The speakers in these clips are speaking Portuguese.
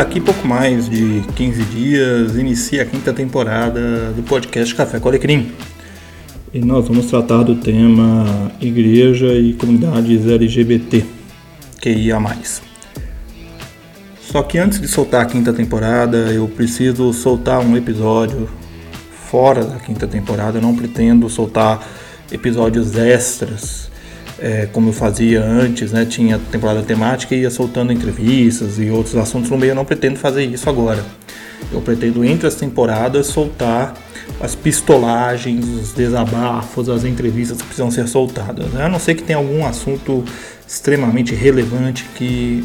daqui pouco mais de 15 dias inicia a quinta temporada do podcast Café com Alecrim. E nós vamos tratar do tema Igreja e comunidades LGBT, QIA+. Só que antes de soltar a quinta temporada, eu preciso soltar um episódio fora da quinta temporada. Eu não pretendo soltar episódios extras é, como eu fazia antes, né? Tinha temporada temática e ia soltando entrevistas e outros assuntos no meio. Eu não pretendo fazer isso agora. Eu pretendo, entre as temporadas, soltar as pistolagens, os desabafos, as entrevistas que precisam ser soltadas. Né? A não ser que tenha algum assunto extremamente relevante que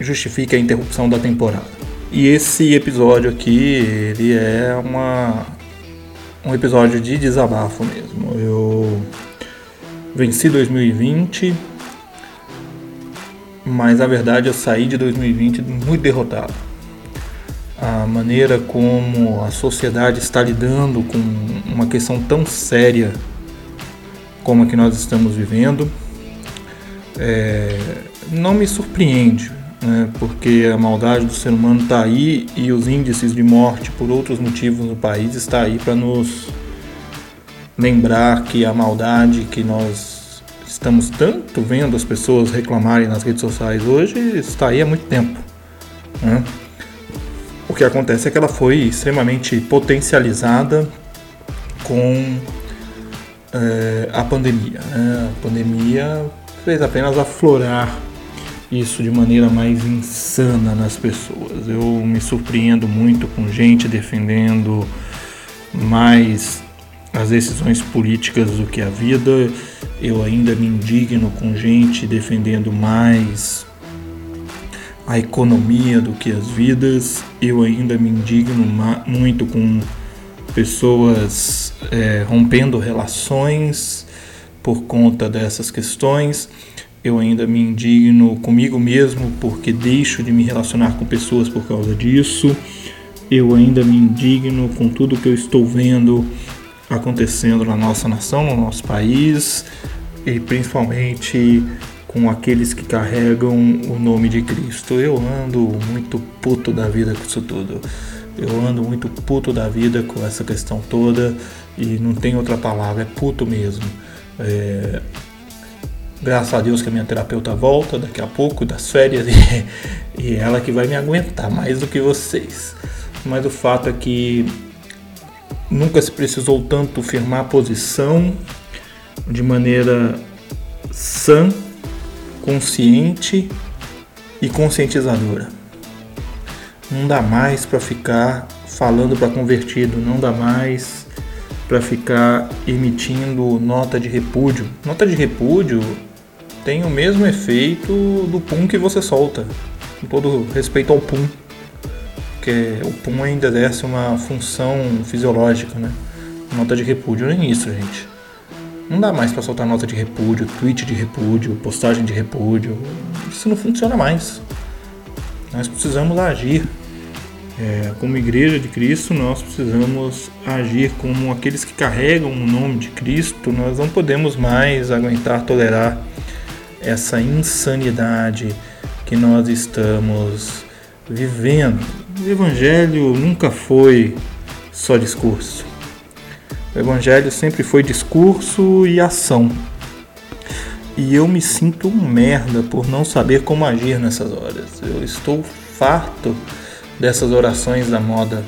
justifique a interrupção da temporada. E esse episódio aqui, ele é uma, um episódio de desabafo mesmo. Eu venci 2020, mas a verdade eu saí de 2020 muito derrotado. A maneira como a sociedade está lidando com uma questão tão séria como a que nós estamos vivendo é, não me surpreende, né, porque a maldade do ser humano está aí e os índices de morte por outros motivos no país está aí para nos lembrar que a maldade que nós estamos tanto vendo as pessoas reclamarem nas redes sociais hoje está aí há muito tempo. Né? O que acontece é que ela foi extremamente potencializada com é, a pandemia. Né? A pandemia fez apenas aflorar isso de maneira mais insana nas pessoas. Eu me surpreendo muito com gente defendendo mais as decisões políticas do que a vida. Eu ainda me indigno com gente defendendo mais a economia do que as vidas. Eu ainda me indigno muito com pessoas é, rompendo relações por conta dessas questões. Eu ainda me indigno comigo mesmo porque deixo de me relacionar com pessoas por causa disso. Eu ainda me indigno com tudo que eu estou vendo acontecendo na nossa nação, no nosso país e principalmente com aqueles que carregam o nome de Cristo. Eu ando muito puto da vida com isso tudo. Eu ando muito puto da vida com essa questão toda e não tem outra palavra, é puto mesmo. É... Graças a Deus que a minha terapeuta volta daqui a pouco das férias e, e ela que vai me aguentar mais do que vocês. Mas o fato é que Nunca se precisou tanto firmar posição de maneira sã, consciente e conscientizadora. Não dá mais para ficar falando para convertido, não dá mais para ficar emitindo nota de repúdio. Nota de repúdio tem o mesmo efeito do pum que você solta, com todo respeito ao pum porque o pum ainda exerce uma função fisiológica, né? Nota de repúdio nem isso, gente. Não dá mais para soltar nota de repúdio, tweet de repúdio, postagem de repúdio. Isso não funciona mais. Nós precisamos agir. É, como igreja de Cristo, nós precisamos agir como aqueles que carregam o nome de Cristo. Nós não podemos mais aguentar, tolerar essa insanidade que nós estamos vivendo. O Evangelho nunca foi só discurso. O Evangelho sempre foi discurso e ação. E eu me sinto um merda por não saber como agir nessas horas. Eu estou farto dessas orações da moda.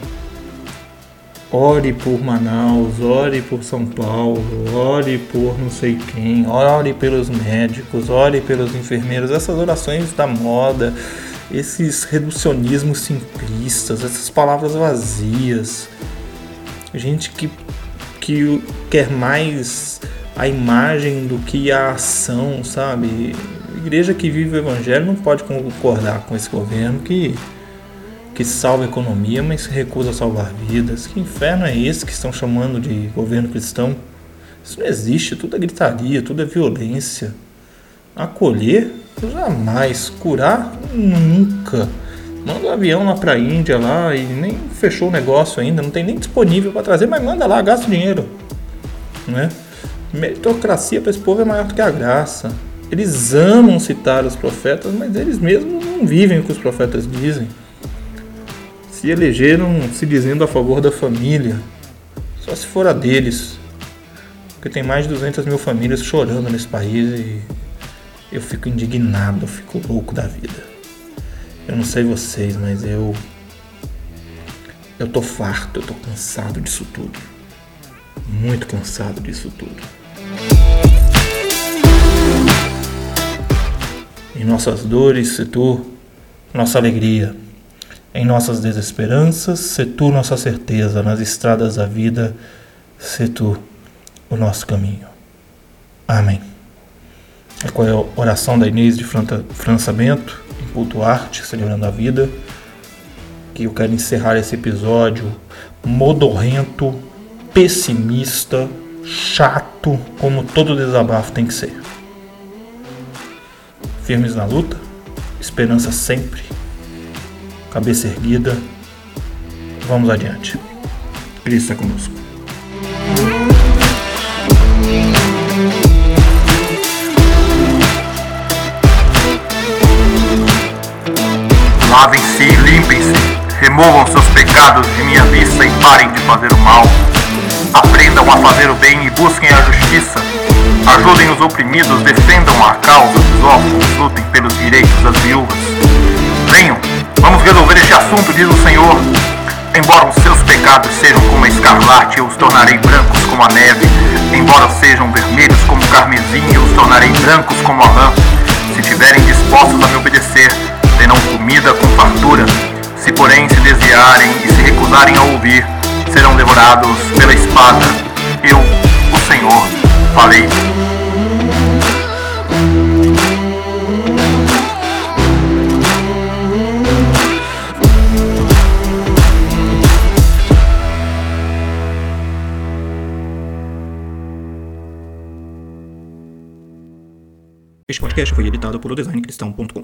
Ore por Manaus, ore por São Paulo, ore por não sei quem, ore pelos médicos, ore pelos enfermeiros. Essas orações da moda esses reducionismos simplistas, essas palavras vazias, gente que, que quer mais a imagem do que a ação, sabe? igreja que vive o evangelho não pode concordar com esse governo que, que salva a economia, mas recusa salvar vidas. Que inferno é esse que estão chamando de governo cristão? Isso não existe, tudo é gritaria, tudo é violência. Acolher Jamais. Curar? Nunca. Manda um avião lá pra Índia lá e nem fechou o negócio ainda, não tem nem disponível para trazer, mas manda lá, gasta dinheiro. Né? Meritocracia para esse povo é maior do que a graça. Eles amam citar os profetas, mas eles mesmos não vivem o que os profetas dizem. se elegeram se dizendo a favor da família, só se for a deles. Porque tem mais de 200 mil famílias chorando nesse país e eu fico indignado, eu fico louco da vida. Eu não sei vocês, mas eu. Eu tô farto, eu tô cansado disso tudo. Muito cansado disso tudo. Em nossas dores, se tu, nossa alegria. Em nossas desesperanças, se tu, nossa certeza. Nas estradas da vida, se tu, o nosso caminho. Amém. É com a oração da Inês de França Bento, em culto arte, celebrando a vida, que eu quero encerrar esse episódio modorrento, pessimista, chato, como todo desabafo tem que ser. Firmes na luta, esperança sempre, cabeça erguida, vamos adiante. Cristo é conosco. Lavem-se e limpem-se, removam seus pecados de minha vista e parem de fazer o mal. Aprendam a fazer o bem e busquem a justiça. Ajudem os oprimidos, defendam a causa dos órfãos, lutem pelos direitos das viúvas. Venham, vamos resolver este assunto, diz o Senhor. Embora os seus pecados sejam como a escarlate, eu os tornarei brancos como a neve. Embora sejam vermelhos como o carmesim, eu os tornarei brancos como a lã. Se estiverem dispostos a me obedecer, comida com fartura. Se porém se desviarem e se recusarem a ouvir, serão devorados pela espada. Eu, o Senhor, falei. Este podcast foi editado por o designcristão.com.